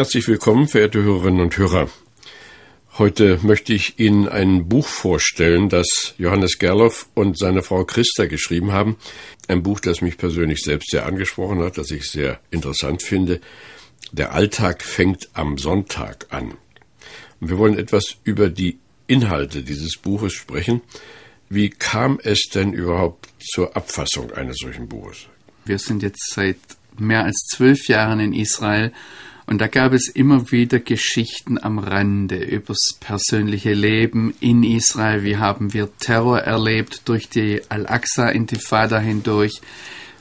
Herzlich willkommen, verehrte Hörerinnen und Hörer. Heute möchte ich Ihnen ein Buch vorstellen, das Johannes Gerloff und seine Frau Christa geschrieben haben. Ein Buch, das mich persönlich selbst sehr angesprochen hat, das ich sehr interessant finde. Der Alltag fängt am Sonntag an. Und wir wollen etwas über die Inhalte dieses Buches sprechen. Wie kam es denn überhaupt zur Abfassung eines solchen Buches? Wir sind jetzt seit mehr als zwölf Jahren in Israel und da gab es immer wieder Geschichten am Rande übers persönliche Leben in Israel. Wie haben wir Terror erlebt durch die Al-Aqsa-Intifada hindurch?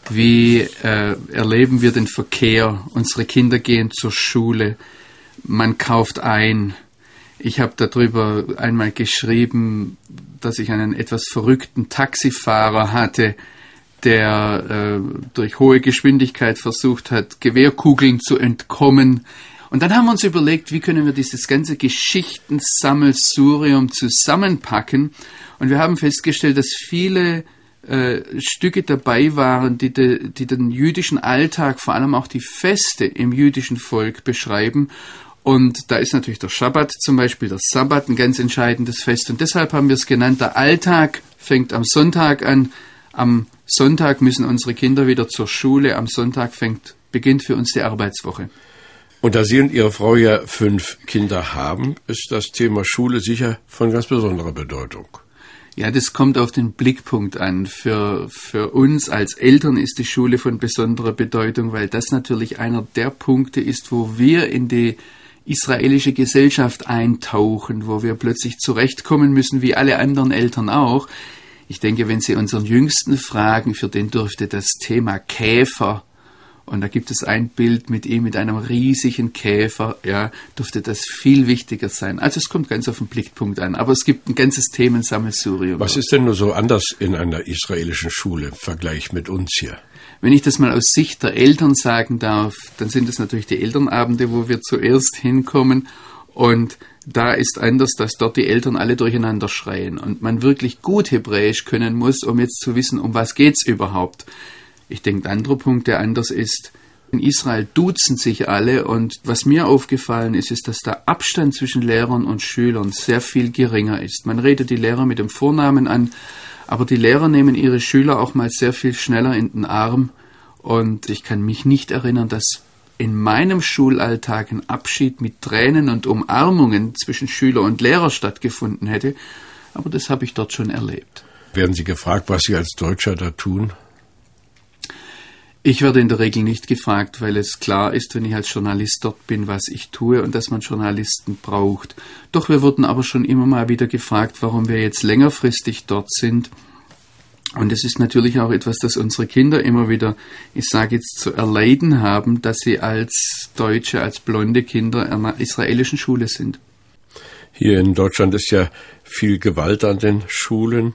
Wie äh, erleben wir den Verkehr? Unsere Kinder gehen zur Schule. Man kauft ein. Ich habe darüber einmal geschrieben, dass ich einen etwas verrückten Taxifahrer hatte, der äh, durch hohe Geschwindigkeit versucht hat, Gewehrkugeln zu entkommen. Und dann haben wir uns überlegt, wie können wir dieses ganze Geschichtensammelsurium zusammenpacken. Und wir haben festgestellt, dass viele äh, Stücke dabei waren, die, de, die den jüdischen Alltag, vor allem auch die Feste im jüdischen Volk beschreiben. Und da ist natürlich der Schabbat zum Beispiel, der Sabbat ein ganz entscheidendes Fest. Und deshalb haben wir es genannt, der Alltag fängt am Sonntag an, am Sonntag müssen unsere Kinder wieder zur Schule. Am Sonntag fängt, beginnt für uns die Arbeitswoche. Und da Sie und Ihre Frau ja fünf Kinder haben, ist das Thema Schule sicher von ganz besonderer Bedeutung. Ja, das kommt auf den Blickpunkt an. Für, für uns als Eltern ist die Schule von besonderer Bedeutung, weil das natürlich einer der Punkte ist, wo wir in die israelische Gesellschaft eintauchen, wo wir plötzlich zurechtkommen müssen, wie alle anderen Eltern auch. Ich denke, wenn Sie unseren Jüngsten fragen, für den dürfte das Thema Käfer und da gibt es ein Bild mit ihm mit einem riesigen Käfer, ja, dürfte das viel wichtiger sein. Also es kommt ganz auf den Blickpunkt an, aber es gibt ein ganzes Themensammelsurium. Was ist denn nur so anders in einer israelischen Schule im Vergleich mit uns hier? Wenn ich das mal aus Sicht der Eltern sagen darf, dann sind es natürlich die Elternabende, wo wir zuerst hinkommen und da ist anders, dass dort die Eltern alle durcheinander schreien und man wirklich gut Hebräisch können muss, um jetzt zu wissen, um was geht's überhaupt. Ich denke, ein anderer Punkt, der anders ist, in Israel duzen sich alle und was mir aufgefallen ist, ist, dass der Abstand zwischen Lehrern und Schülern sehr viel geringer ist. Man redet die Lehrer mit dem Vornamen an, aber die Lehrer nehmen ihre Schüler auch mal sehr viel schneller in den Arm und ich kann mich nicht erinnern, dass in meinem Schulalltag ein Abschied mit Tränen und Umarmungen zwischen Schüler und Lehrer stattgefunden hätte, aber das habe ich dort schon erlebt. Werden Sie gefragt, was Sie als Deutscher da tun? Ich werde in der Regel nicht gefragt, weil es klar ist, wenn ich als Journalist dort bin, was ich tue und dass man Journalisten braucht. Doch wir wurden aber schon immer mal wieder gefragt, warum wir jetzt längerfristig dort sind und es ist natürlich auch etwas, das unsere Kinder immer wieder, ich sage jetzt, zu erleiden haben, dass sie als Deutsche, als blonde Kinder einer israelischen Schule sind. Hier in Deutschland ist ja viel Gewalt an den Schulen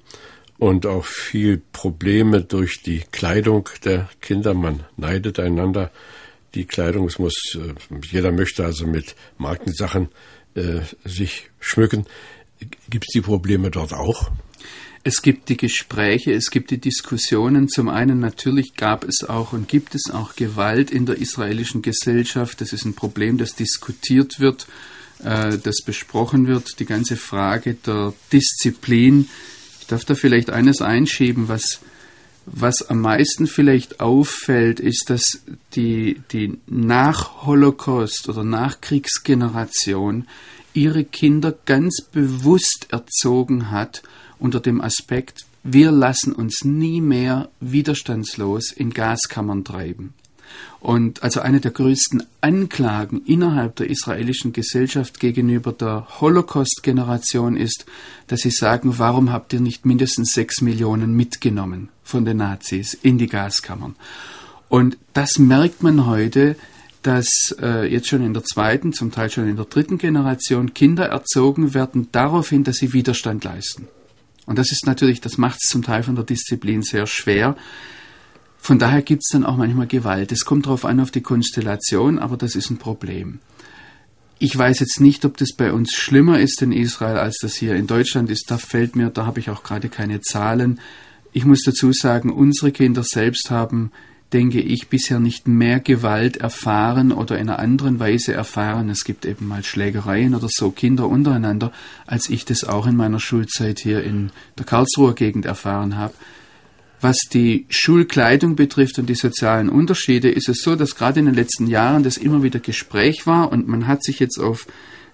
und auch viel Probleme durch die Kleidung der Kinder. Man neidet einander die Kleidung. Es muss, äh, jeder möchte also mit Markensachen äh, sich schmücken. Gibt es die Probleme dort auch? Es gibt die Gespräche, es gibt die Diskussionen. Zum einen natürlich gab es auch und gibt es auch Gewalt in der israelischen Gesellschaft. Das ist ein Problem, das diskutiert wird, äh, das besprochen wird. Die ganze Frage der Disziplin. Ich darf da vielleicht eines einschieben, was, was am meisten vielleicht auffällt, ist, dass die, die Nach-Holocaust- oder Nachkriegsgeneration ihre Kinder ganz bewusst erzogen hat, unter dem Aspekt, wir lassen uns nie mehr widerstandslos in Gaskammern treiben. Und also eine der größten Anklagen innerhalb der israelischen Gesellschaft gegenüber der Holocaust-Generation ist, dass sie sagen, warum habt ihr nicht mindestens sechs Millionen mitgenommen von den Nazis in die Gaskammern? Und das merkt man heute dass äh, jetzt schon in der zweiten, zum Teil schon in der dritten Generation Kinder erzogen werden daraufhin, dass sie Widerstand leisten. Und das ist natürlich, das macht es zum Teil von der Disziplin sehr schwer. Von daher gibt es dann auch manchmal Gewalt. Es kommt darauf an, auf die Konstellation, aber das ist ein Problem. Ich weiß jetzt nicht, ob das bei uns schlimmer ist in Israel, als das hier in Deutschland ist. Da fällt mir, da habe ich auch gerade keine Zahlen. Ich muss dazu sagen, unsere Kinder selbst haben denke ich, bisher nicht mehr Gewalt erfahren oder in einer anderen Weise erfahren. Es gibt eben mal Schlägereien oder so Kinder untereinander, als ich das auch in meiner Schulzeit hier in der Karlsruher Gegend erfahren habe. Was die Schulkleidung betrifft und die sozialen Unterschiede, ist es so, dass gerade in den letzten Jahren das immer wieder Gespräch war und man hat sich jetzt auf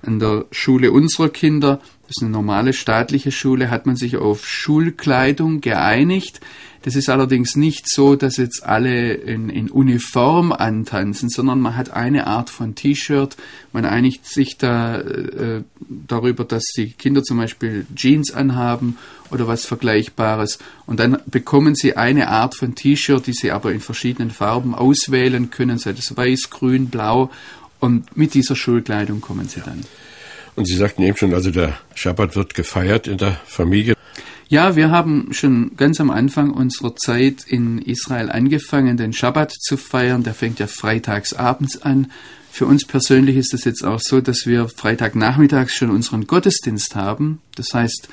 an der Schule unserer Kinder, das ist eine normale staatliche Schule, hat man sich auf Schulkleidung geeinigt. Das ist allerdings nicht so, dass jetzt alle in, in Uniform antanzen, sondern man hat eine Art von T-Shirt. Man einigt sich da äh, darüber, dass die Kinder zum Beispiel Jeans anhaben oder was Vergleichbares. Und dann bekommen sie eine Art von T-Shirt, die sie aber in verschiedenen Farben auswählen können, sei das weiß, grün, blau. Und mit dieser Schulkleidung kommen sie dann. Und Sie sagten eben schon, also der Schabbat wird gefeiert in der Familie. Ja, wir haben schon ganz am Anfang unserer Zeit in Israel angefangen, den Schabbat zu feiern. Der fängt ja freitags abends an. Für uns persönlich ist es jetzt auch so, dass wir Freitagnachmittags schon unseren Gottesdienst haben. Das heißt,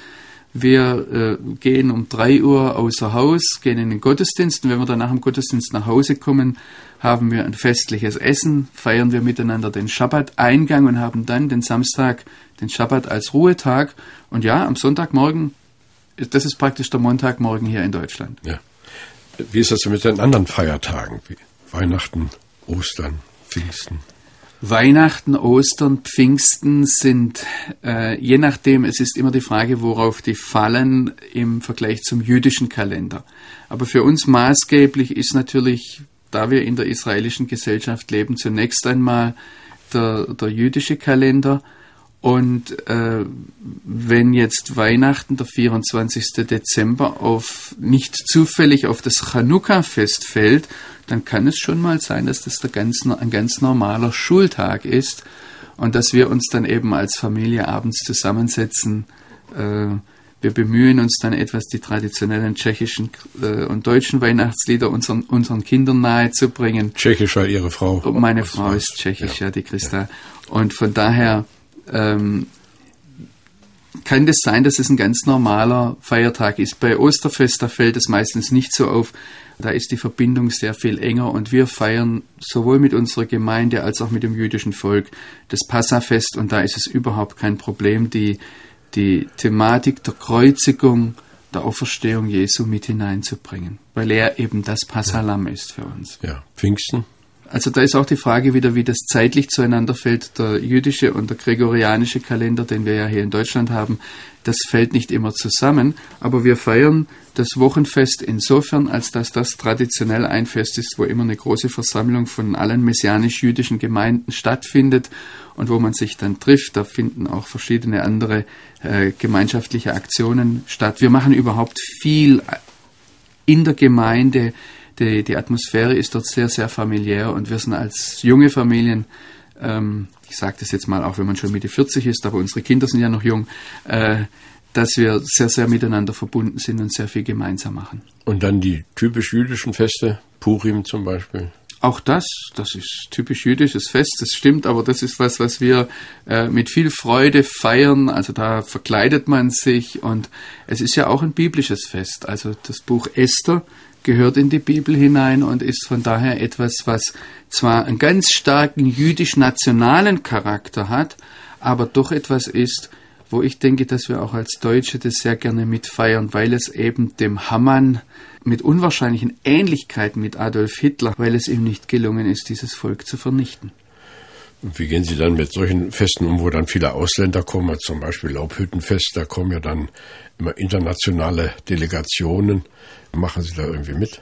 wir äh, gehen um drei Uhr außer Haus, gehen in den Gottesdienst und wenn wir dann nach dem Gottesdienst nach Hause kommen, haben wir ein festliches Essen, feiern wir miteinander den Schabbat-Eingang und haben dann den Samstag, den Schabbat als Ruhetag. Und ja, am Sonntagmorgen das ist praktisch der Montagmorgen hier in Deutschland. Ja. Wie ist das mit den anderen Feiertagen, wie Weihnachten, Ostern, Pfingsten? Weihnachten, Ostern, Pfingsten sind, äh, je nachdem, es ist immer die Frage, worauf die fallen im Vergleich zum jüdischen Kalender. Aber für uns maßgeblich ist natürlich, da wir in der israelischen Gesellschaft leben, zunächst einmal der, der jüdische Kalender und äh, wenn jetzt Weihnachten, der 24. Dezember, auf nicht zufällig auf das Chanukka-Fest fällt, dann kann es schon mal sein, dass das ganz, ein ganz normaler Schultag ist und dass wir uns dann eben als Familie abends zusammensetzen. Äh, wir bemühen uns dann etwas, die traditionellen tschechischen äh, und deutschen Weihnachtslieder unseren, unseren Kindern nahezubringen. Tschechisch war Ihre Frau? Meine Frau ist tschechisch, ja, ja die Christa. Ja. Und von daher ähm, kann das sein, dass es ein ganz normaler Feiertag ist. Bei Osterfest, da fällt es meistens nicht so auf. Da ist die Verbindung sehr viel enger und wir feiern sowohl mit unserer Gemeinde als auch mit dem jüdischen Volk das Passafest und da ist es überhaupt kein Problem, die, die Thematik der Kreuzigung, der Auferstehung Jesu mit hineinzubringen, weil er eben das Passalam ist für uns. Ja, Pfingsten? Also da ist auch die Frage wieder, wie das zeitlich zueinander fällt. Der jüdische und der gregorianische Kalender, den wir ja hier in Deutschland haben, das fällt nicht immer zusammen. Aber wir feiern das Wochenfest insofern, als dass das traditionell ein Fest ist, wo immer eine große Versammlung von allen messianisch-jüdischen Gemeinden stattfindet und wo man sich dann trifft. Da finden auch verschiedene andere äh, gemeinschaftliche Aktionen statt. Wir machen überhaupt viel in der Gemeinde die, die Atmosphäre ist dort sehr, sehr familiär und wir sind als junge Familien, ähm, ich sage das jetzt mal auch, wenn man schon Mitte 40 ist, aber unsere Kinder sind ja noch jung, äh, dass wir sehr, sehr miteinander verbunden sind und sehr viel gemeinsam machen. Und dann die typisch jüdischen Feste, Purim zum Beispiel. Auch das, das ist typisch jüdisches Fest, das stimmt, aber das ist was, was wir äh, mit viel Freude feiern. Also da verkleidet man sich und es ist ja auch ein biblisches Fest. Also das Buch Esther gehört in die Bibel hinein und ist von daher etwas, was zwar einen ganz starken jüdisch-nationalen Charakter hat, aber doch etwas ist, wo ich denke, dass wir auch als Deutsche das sehr gerne mitfeiern, weil es eben dem Hammann mit unwahrscheinlichen Ähnlichkeiten mit Adolf Hitler, weil es ihm nicht gelungen ist, dieses Volk zu vernichten. Wie gehen Sie dann mit solchen Festen um, wo dann viele Ausländer kommen, zum Beispiel Laubhüttenfest, da kommen ja dann immer internationale Delegationen. Machen Sie da irgendwie mit?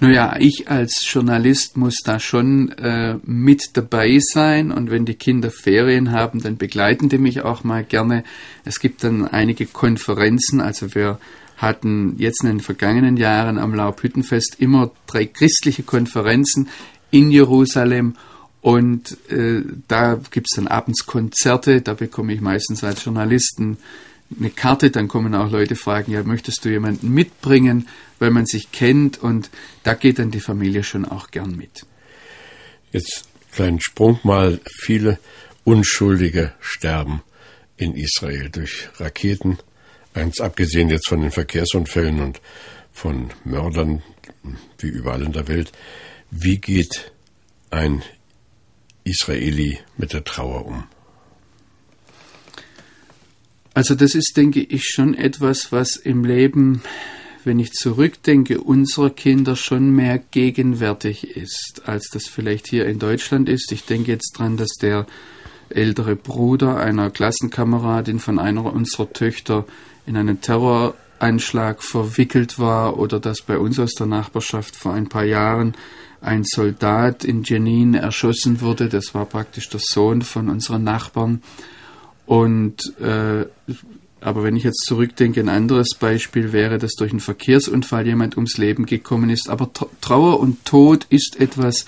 Naja, ich als Journalist muss da schon äh, mit dabei sein. Und wenn die Kinder Ferien haben, dann begleiten die mich auch mal gerne. Es gibt dann einige Konferenzen, also wir hatten jetzt in den vergangenen Jahren am Laubhüttenfest immer drei christliche Konferenzen in Jerusalem. Und äh, da gibt es dann abends Konzerte, da bekomme ich meistens als Journalisten eine Karte, dann kommen auch Leute fragen, ja, möchtest du jemanden mitbringen, weil man sich kennt und da geht dann die Familie schon auch gern mit. Jetzt kleinen Sprung mal, viele Unschuldige sterben in Israel durch Raketen, ganz abgesehen jetzt von den Verkehrsunfällen und von Mördern, wie überall in der Welt. Wie geht ein Israeli mit der Trauer um? Also das ist, denke ich, schon etwas, was im Leben, wenn ich zurückdenke, unserer Kinder schon mehr gegenwärtig ist, als das vielleicht hier in Deutschland ist. Ich denke jetzt dran, dass der ältere Bruder einer Klassenkameradin von einer unserer Töchter in einen Terroranschlag verwickelt war oder dass bei uns aus der Nachbarschaft vor ein paar Jahren ein Soldat in Jenin erschossen wurde. Das war praktisch der Sohn von unseren Nachbarn. Und äh, aber wenn ich jetzt zurückdenke, ein anderes Beispiel wäre, dass durch einen Verkehrsunfall jemand ums Leben gekommen ist. Aber Trauer und Tod ist etwas,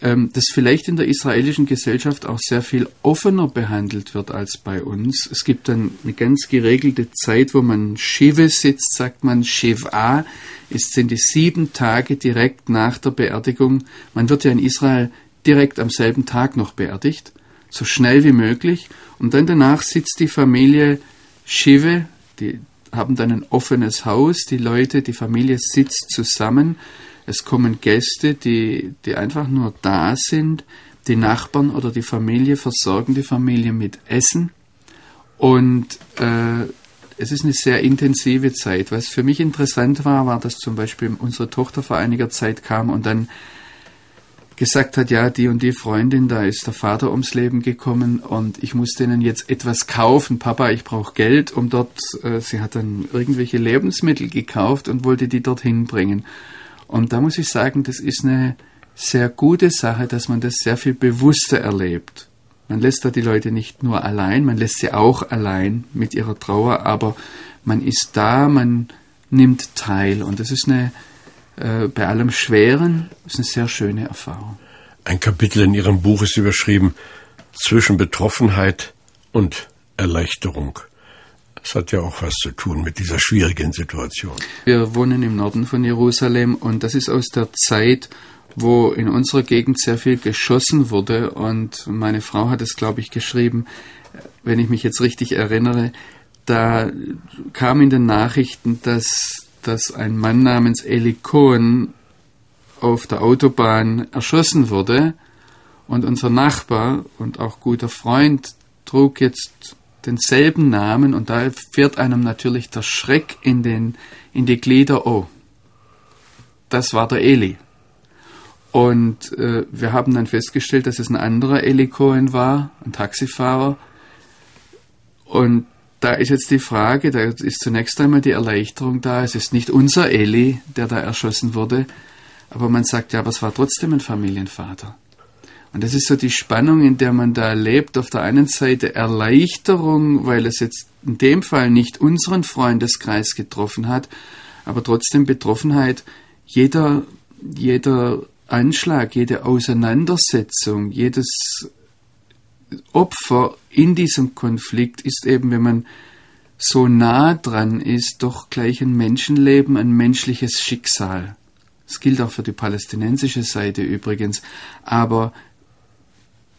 ähm, das vielleicht in der israelischen Gesellschaft auch sehr viel offener behandelt wird als bei uns. Es gibt dann eine ganz geregelte Zeit, wo man Shive sitzt, sagt man Shiva, ist sind die sieben Tage direkt nach der Beerdigung. Man wird ja in Israel direkt am selben Tag noch beerdigt, so schnell wie möglich. Und dann danach sitzt die Familie Shive, die haben dann ein offenes Haus, die Leute, die Familie sitzt zusammen. Es kommen Gäste, die, die einfach nur da sind. Die Nachbarn oder die Familie versorgen die Familie mit Essen. Und äh, es ist eine sehr intensive Zeit. Was für mich interessant war, war, dass zum Beispiel unsere Tochter vor einiger Zeit kam und dann gesagt hat, ja, die und die Freundin, da ist der Vater ums Leben gekommen und ich muss denen jetzt etwas kaufen. Papa, ich brauche Geld, um dort, äh, sie hat dann irgendwelche Lebensmittel gekauft und wollte die dorthin bringen. Und da muss ich sagen, das ist eine sehr gute Sache, dass man das sehr viel bewusster erlebt. Man lässt da die Leute nicht nur allein, man lässt sie auch allein mit ihrer Trauer, aber man ist da, man nimmt teil und das ist eine äh, bei allem Schweren ist eine sehr schöne Erfahrung. Ein Kapitel in Ihrem Buch ist überschrieben zwischen Betroffenheit und Erleichterung. Das hat ja auch was zu tun mit dieser schwierigen Situation. Wir wohnen im Norden von Jerusalem und das ist aus der Zeit, wo in unserer Gegend sehr viel geschossen wurde. Und meine Frau hat es, glaube ich, geschrieben, wenn ich mich jetzt richtig erinnere, da kam in den Nachrichten, dass dass ein Mann namens Eli Cohen auf der Autobahn erschossen wurde und unser Nachbar und auch guter Freund trug jetzt denselben Namen und da fährt einem natürlich der Schreck in, den, in die Glieder, oh, das war der Eli. Und äh, wir haben dann festgestellt, dass es ein anderer Eli Cohen war, ein Taxifahrer. Und da ist jetzt die Frage, da ist zunächst einmal die Erleichterung da, es ist nicht unser Eli, der da erschossen wurde, aber man sagt ja, aber es war trotzdem ein Familienvater. Und das ist so die Spannung, in der man da lebt. Auf der einen Seite Erleichterung, weil es jetzt in dem Fall nicht unseren Freundeskreis getroffen hat, aber trotzdem Betroffenheit. Jeder, jeder Anschlag, jede Auseinandersetzung, jedes Opfer in diesem Konflikt ist eben, wenn man so nah dran ist, doch gleich ein Menschenleben, ein menschliches Schicksal. Das gilt auch für die palästinensische Seite übrigens. Aber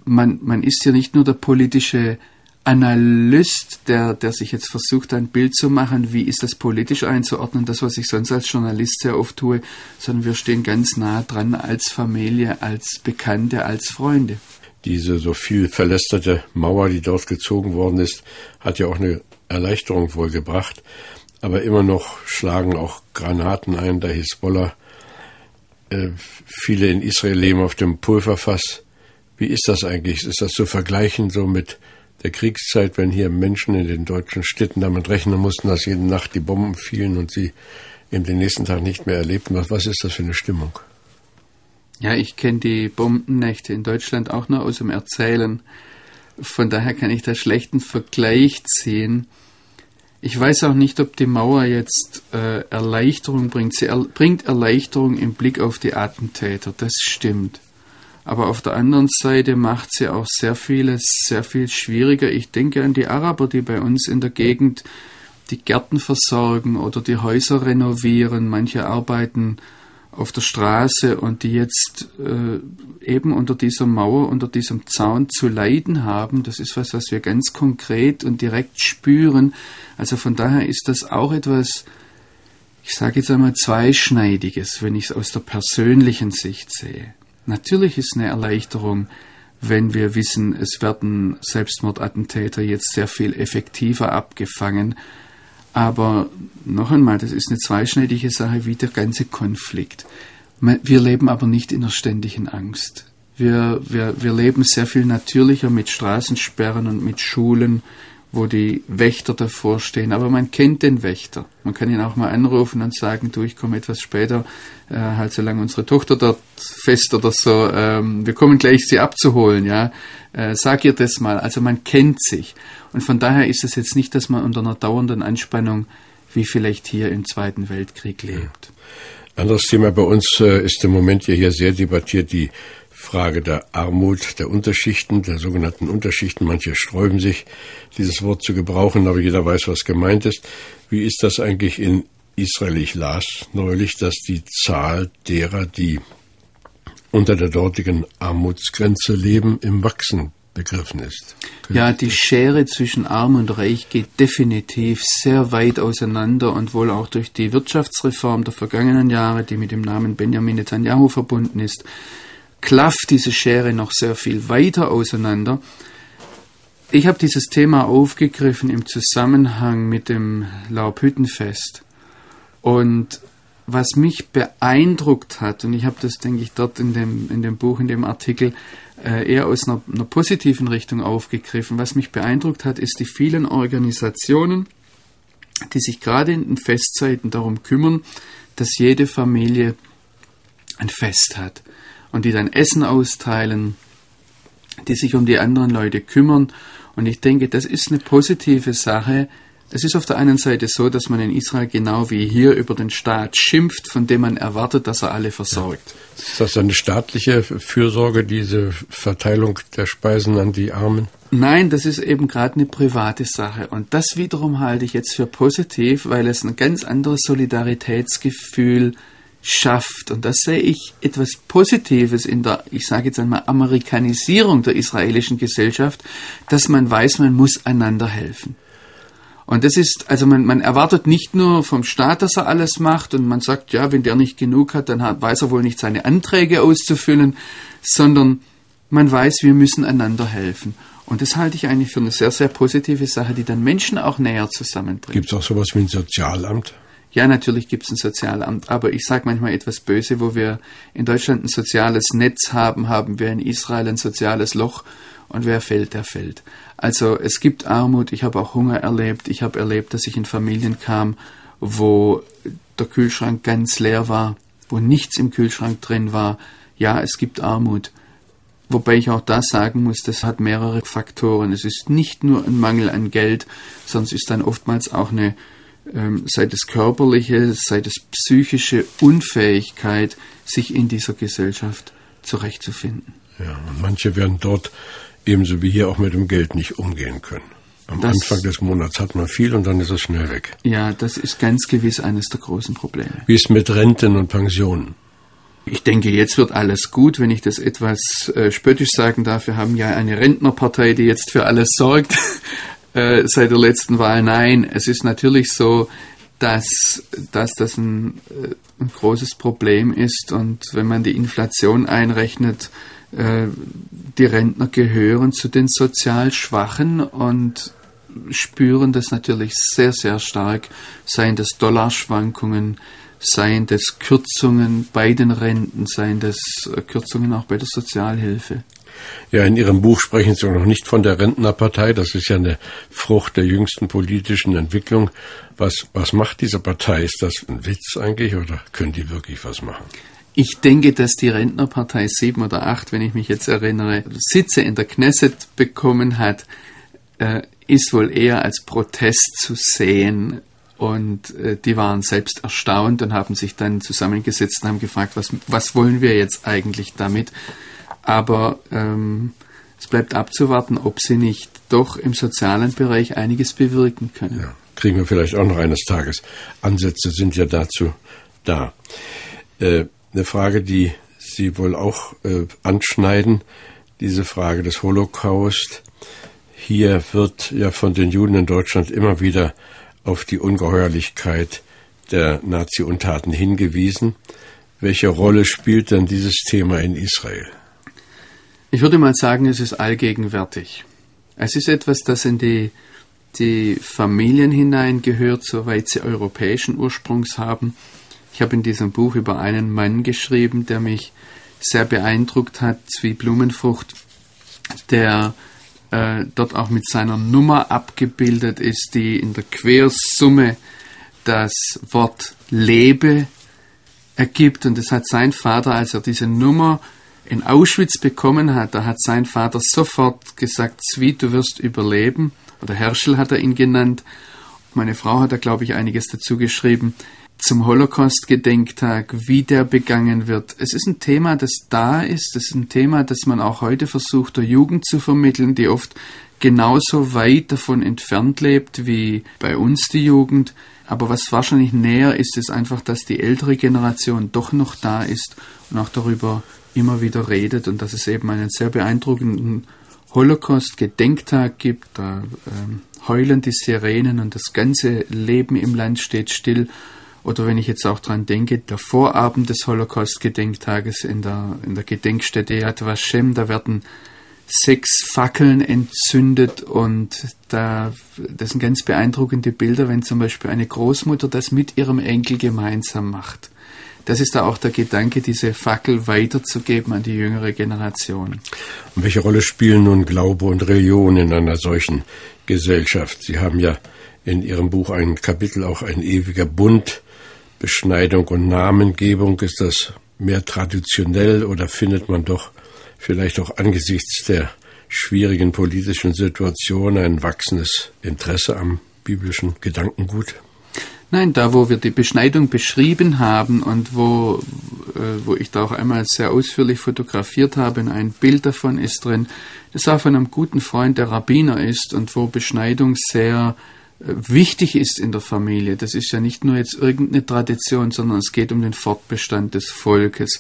man, man ist ja nicht nur der politische Analyst, der, der sich jetzt versucht, ein Bild zu machen, wie ist das politisch einzuordnen, das, was ich sonst als Journalist sehr oft tue, sondern wir stehen ganz nah dran als Familie, als Bekannte, als Freunde diese so viel verlästerte Mauer, die dort gezogen worden ist, hat ja auch eine Erleichterung wohl gebracht. Aber immer noch schlagen auch Granaten ein, der Hisbollah. Äh, viele in Israel leben auf dem Pulverfass. Wie ist das eigentlich? Ist das zu vergleichen so mit der Kriegszeit, wenn hier Menschen in den deutschen Städten damit rechnen mussten, dass jede Nacht die Bomben fielen und sie eben den nächsten Tag nicht mehr erlebten? Was ist das für eine Stimmung? Ja, ich kenne die Bombennächte in Deutschland auch nur aus dem Erzählen. Von daher kann ich da schlechten Vergleich ziehen. Ich weiß auch nicht, ob die Mauer jetzt äh, Erleichterung bringt. Sie er bringt Erleichterung im Blick auf die Attentäter, das stimmt. Aber auf der anderen Seite macht sie auch sehr vieles sehr viel schwieriger. Ich denke an die Araber, die bei uns in der Gegend die Gärten versorgen oder die Häuser renovieren. Manche arbeiten auf der Straße und die jetzt äh, eben unter dieser Mauer, unter diesem Zaun zu leiden haben. Das ist was, was wir ganz konkret und direkt spüren. Also von daher ist das auch etwas, ich sage jetzt einmal zweischneidiges, wenn ich es aus der persönlichen Sicht sehe. Natürlich ist eine Erleichterung, wenn wir wissen, es werden Selbstmordattentäter jetzt sehr viel effektiver abgefangen. Aber noch einmal, das ist eine zweischneidige Sache wie der ganze Konflikt. Wir leben aber nicht in der ständigen Angst. Wir, wir, wir leben sehr viel natürlicher mit Straßensperren und mit Schulen wo die Wächter davor stehen. Aber man kennt den Wächter. Man kann ihn auch mal anrufen und sagen, du, ich komme etwas später, äh, halt solange unsere Tochter dort fest oder so, ähm, wir kommen gleich, sie abzuholen, ja. Äh, sag ihr das mal. Also man kennt sich. Und von daher ist es jetzt nicht, dass man unter einer dauernden Anspannung wie vielleicht hier im Zweiten Weltkrieg lebt. Anderes Thema bei uns äh, ist im Moment ja hier sehr debattiert die Frage der Armut der Unterschichten, der sogenannten Unterschichten. Manche sträuben sich, dieses Wort zu gebrauchen, aber jeder weiß, was gemeint ist. Wie ist das eigentlich in Israel? Ich las neulich, dass die Zahl derer, die unter der dortigen Armutsgrenze leben, im Wachsen begriffen ist. Ja, die Schere zwischen Arm und Reich geht definitiv sehr weit auseinander und wohl auch durch die Wirtschaftsreform der vergangenen Jahre, die mit dem Namen Benjamin Netanyahu verbunden ist, klafft diese Schere noch sehr viel weiter auseinander. Ich habe dieses Thema aufgegriffen im Zusammenhang mit dem Laubhüttenfest. Und was mich beeindruckt hat, und ich habe das, denke ich, dort in dem, in dem Buch, in dem Artikel äh, eher aus einer, einer positiven Richtung aufgegriffen, was mich beeindruckt hat, ist die vielen Organisationen, die sich gerade in den Festzeiten darum kümmern, dass jede Familie ein Fest hat und die dann Essen austeilen, die sich um die anderen Leute kümmern. Und ich denke, das ist eine positive Sache. Es ist auf der einen Seite so, dass man in Israel genau wie hier über den Staat schimpft, von dem man erwartet, dass er alle versorgt. Ist das eine staatliche Fürsorge, diese Verteilung der Speisen an die Armen? Nein, das ist eben gerade eine private Sache. Und das wiederum halte ich jetzt für positiv, weil es ein ganz anderes Solidaritätsgefühl schafft. Und das sehe ich etwas Positives in der, ich sage jetzt einmal, Amerikanisierung der israelischen Gesellschaft, dass man weiß, man muss einander helfen. Und das ist, also man, man erwartet nicht nur vom Staat, dass er alles macht und man sagt, ja, wenn der nicht genug hat, dann hat, weiß er wohl nicht seine Anträge auszufüllen, sondern man weiß, wir müssen einander helfen. Und das halte ich eigentlich für eine sehr, sehr positive Sache, die dann Menschen auch näher zusammenbringt. Gibt es auch sowas wie ein Sozialamt? Ja, natürlich gibt es ein Sozialamt, aber ich sage manchmal etwas böse, wo wir in Deutschland ein soziales Netz haben, haben wir in Israel ein soziales Loch und wer fällt, der fällt. Also es gibt Armut, ich habe auch Hunger erlebt, ich habe erlebt, dass ich in Familien kam, wo der Kühlschrank ganz leer war, wo nichts im Kühlschrank drin war. Ja, es gibt Armut. Wobei ich auch da sagen muss, das hat mehrere Faktoren. Es ist nicht nur ein Mangel an Geld, es ist dann oftmals auch eine sei das körperliche, sei das psychische Unfähigkeit, sich in dieser Gesellschaft zurechtzufinden. Ja, und manche werden dort ebenso wie hier auch mit dem Geld nicht umgehen können. Am das, Anfang des Monats hat man viel und dann ist es schnell weg. Ja, das ist ganz gewiss eines der großen Probleme. Wie ist mit Renten und Pensionen? Ich denke, jetzt wird alles gut, wenn ich das etwas äh, spöttisch sagen darf. Wir haben ja eine Rentnerpartei, die jetzt für alles sorgt. Äh, seit der letzten Wahl. Nein, es ist natürlich so, dass, dass das ein, äh, ein großes Problem ist. Und wenn man die Inflation einrechnet, äh, die Rentner gehören zu den sozial Schwachen und spüren das natürlich sehr, sehr stark, seien das Dollarschwankungen, seien das Kürzungen bei den Renten, seien das Kürzungen auch bei der Sozialhilfe. Ja, in Ihrem Buch sprechen Sie noch nicht von der Rentnerpartei. Das ist ja eine Frucht der jüngsten politischen Entwicklung. Was, was macht diese Partei? Ist das ein Witz eigentlich oder können die wirklich was machen? Ich denke, dass die Rentnerpartei sieben oder acht, wenn ich mich jetzt erinnere, Sitze in der Knesset bekommen hat, äh, ist wohl eher als Protest zu sehen. Und äh, die waren selbst erstaunt und haben sich dann zusammengesetzt und haben gefragt, was, was wollen wir jetzt eigentlich damit? Aber ähm, es bleibt abzuwarten, ob sie nicht doch im sozialen Bereich einiges bewirken können. Ja, kriegen wir vielleicht auch noch eines Tages. Ansätze sind ja dazu da. Äh, eine Frage, die Sie wohl auch äh, anschneiden, diese Frage des Holocaust. Hier wird ja von den Juden in Deutschland immer wieder auf die Ungeheuerlichkeit der Nazi-Untaten hingewiesen. Welche Rolle spielt denn dieses Thema in Israel? Ich würde mal sagen, es ist allgegenwärtig. Es ist etwas, das in die, die Familien hineingehört, soweit sie europäischen Ursprungs haben. Ich habe in diesem Buch über einen Mann geschrieben, der mich sehr beeindruckt hat, wie Blumenfrucht, der äh, dort auch mit seiner Nummer abgebildet ist, die in der Quersumme das Wort Lebe ergibt. Und das hat sein Vater, als er diese Nummer in Auschwitz bekommen hat, da hat sein Vater sofort gesagt, Zwie, du wirst überleben. Oder Herschel hat er ihn genannt. Meine Frau hat da, glaube ich, einiges dazu geschrieben. Zum Holocaust-Gedenktag, wie der begangen wird. Es ist ein Thema, das da ist. Es ist ein Thema, das man auch heute versucht, der Jugend zu vermitteln, die oft genauso weit davon entfernt lebt wie bei uns die Jugend. Aber was wahrscheinlich näher ist, ist einfach, dass die ältere Generation doch noch da ist und auch darüber immer wieder redet und dass es eben einen sehr beeindruckenden Holocaust-Gedenktag gibt. Da äh, heulen die Sirenen und das ganze Leben im Land steht still. Oder wenn ich jetzt auch dran denke, der Vorabend des Holocaust-Gedenktages in der, in der Gedenkstätte Yad Vashem, da werden sechs Fackeln entzündet und da, das sind ganz beeindruckende Bilder, wenn zum Beispiel eine Großmutter das mit ihrem Enkel gemeinsam macht das ist da auch der Gedanke, diese Fackel weiterzugeben an die jüngere Generation. Und welche Rolle spielen nun Glaube und Religion in einer solchen Gesellschaft? Sie haben ja in Ihrem Buch ein Kapitel auch ein ewiger Bund, Beschneidung und Namengebung. Ist das mehr traditionell oder findet man doch vielleicht auch angesichts der schwierigen politischen Situation ein wachsendes Interesse am biblischen Gedankengut? Nein, da wo wir die Beschneidung beschrieben haben und wo, äh, wo ich da auch einmal sehr ausführlich fotografiert habe, ein Bild davon ist drin, das auch von einem guten Freund, der Rabbiner ist und wo Beschneidung sehr äh, wichtig ist in der Familie. Das ist ja nicht nur jetzt irgendeine Tradition, sondern es geht um den Fortbestand des Volkes.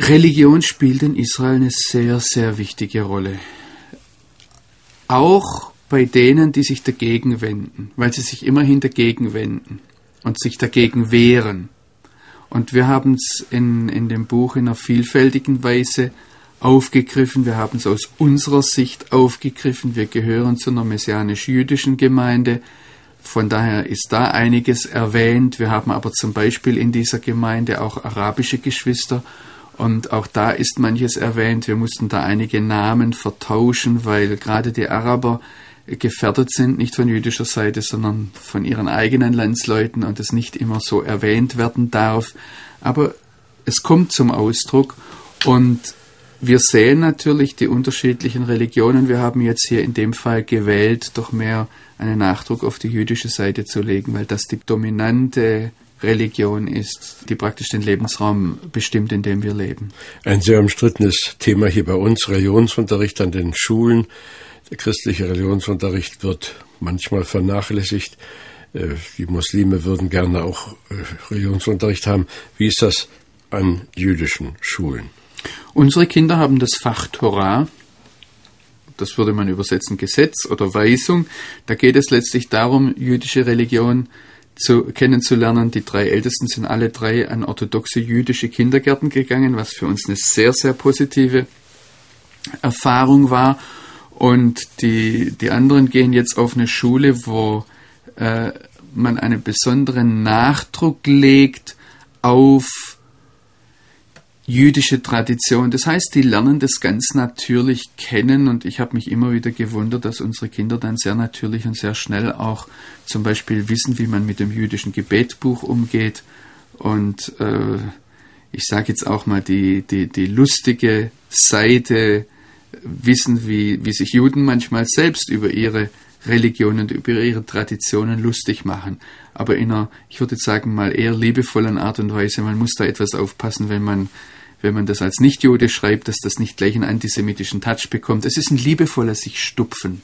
Religion spielt in Israel eine sehr, sehr wichtige Rolle. Auch bei denen, die sich dagegen wenden, weil sie sich immerhin dagegen wenden und sich dagegen wehren. Und wir haben es in, in dem Buch in einer vielfältigen Weise aufgegriffen. Wir haben es aus unserer Sicht aufgegriffen. Wir gehören zu einer messianisch-jüdischen Gemeinde. Von daher ist da einiges erwähnt. Wir haben aber zum Beispiel in dieser Gemeinde auch arabische Geschwister. Und auch da ist manches erwähnt. Wir mussten da einige Namen vertauschen, weil gerade die Araber gefährdet sind, nicht von jüdischer Seite, sondern von ihren eigenen Landsleuten und es nicht immer so erwähnt werden darf. Aber es kommt zum Ausdruck und wir sehen natürlich die unterschiedlichen Religionen. Wir haben jetzt hier in dem Fall gewählt, doch mehr einen Nachdruck auf die jüdische Seite zu legen, weil das die dominante Religion ist, die praktisch den Lebensraum bestimmt, in dem wir leben. Ein sehr umstrittenes Thema hier bei uns, Religionsunterricht an den Schulen. Der christliche Religionsunterricht wird manchmal vernachlässigt. Äh, die Muslime würden gerne auch äh, Religionsunterricht haben. Wie ist das an jüdischen Schulen? Unsere Kinder haben das Fach Torah. Das würde man übersetzen Gesetz oder Weisung. Da geht es letztlich darum, jüdische Religion zu, kennenzulernen. Die drei Ältesten sind alle drei an orthodoxe jüdische Kindergärten gegangen, was für uns eine sehr, sehr positive Erfahrung war. Und die, die anderen gehen jetzt auf eine Schule, wo äh, man einen besonderen Nachdruck legt auf jüdische Tradition. Das heißt, die lernen das ganz natürlich kennen und ich habe mich immer wieder gewundert, dass unsere Kinder dann sehr natürlich und sehr schnell auch zum Beispiel wissen, wie man mit dem jüdischen Gebetbuch umgeht. Und äh, ich sage jetzt auch mal die, die, die lustige Seite wissen, wie, wie sich Juden manchmal selbst über ihre Religion und über ihre Traditionen lustig machen. Aber in einer, ich würde sagen, mal eher liebevollen Art und Weise. Man muss da etwas aufpassen, wenn man, wenn man das als Nichtjude schreibt, dass das nicht gleich einen antisemitischen Touch bekommt. Es ist ein liebevoller sich stupfen.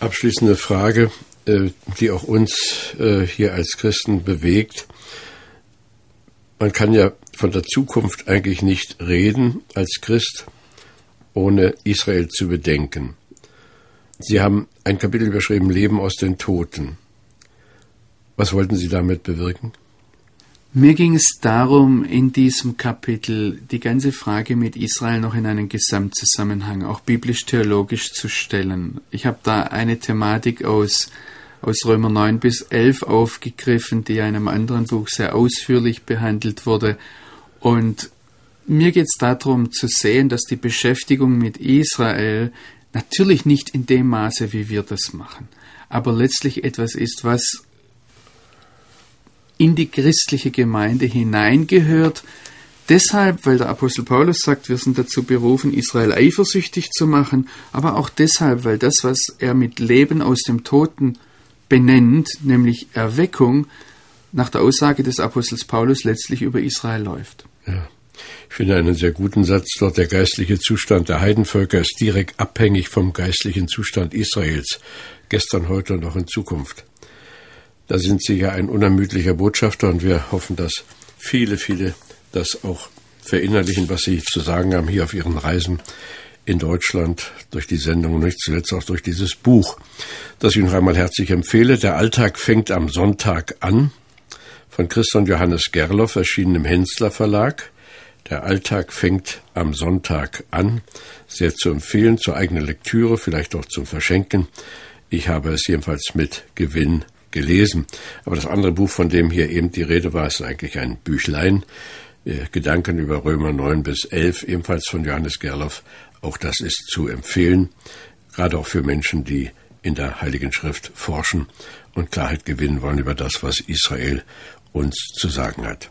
Abschließende Frage, äh, die auch uns äh, hier als Christen bewegt. Man kann ja von der Zukunft eigentlich nicht reden als Christ, ohne Israel zu bedenken. Sie haben ein Kapitel überschrieben Leben aus den Toten. Was wollten Sie damit bewirken? Mir ging es darum, in diesem Kapitel die ganze Frage mit Israel noch in einen Gesamtzusammenhang, auch biblisch-theologisch zu stellen. Ich habe da eine Thematik aus, aus Römer 9 bis 11 aufgegriffen, die in einem anderen Buch sehr ausführlich behandelt wurde. Und mir geht es darum zu sehen, dass die Beschäftigung mit Israel natürlich nicht in dem Maße, wie wir das machen, aber letztlich etwas ist, was in die christliche Gemeinde hineingehört. Deshalb, weil der Apostel Paulus sagt, wir sind dazu berufen, Israel eifersüchtig zu machen, aber auch deshalb, weil das, was er mit Leben aus dem Toten benennt, nämlich Erweckung, nach der Aussage des Apostels Paulus letztlich über Israel läuft. Ja. Ich finde einen sehr guten Satz dort. Der geistliche Zustand der Heidenvölker ist direkt abhängig vom geistlichen Zustand Israels. Gestern, heute und auch in Zukunft. Da sind Sie ja ein unermüdlicher Botschafter und wir hoffen, dass viele, viele das auch verinnerlichen, was Sie zu sagen haben hier auf Ihren Reisen in Deutschland durch die Sendung und nicht zuletzt auch durch dieses Buch, das ich noch einmal herzlich empfehle. Der Alltag fängt am Sonntag an. Von Christian Johannes Gerloff erschienen im Hensler Verlag. Der Alltag fängt am Sonntag an. Sehr zu empfehlen, zur eigenen Lektüre, vielleicht auch zum Verschenken. Ich habe es jedenfalls mit Gewinn gelesen. Aber das andere Buch, von dem hier eben die Rede war, ist eigentlich ein Büchlein. Äh, Gedanken über Römer 9 bis 11, ebenfalls von Johannes Gerloff. Auch das ist zu empfehlen, gerade auch für Menschen, die in der Heiligen Schrift forschen und Klarheit gewinnen wollen über das, was Israel uns zu sagen hat.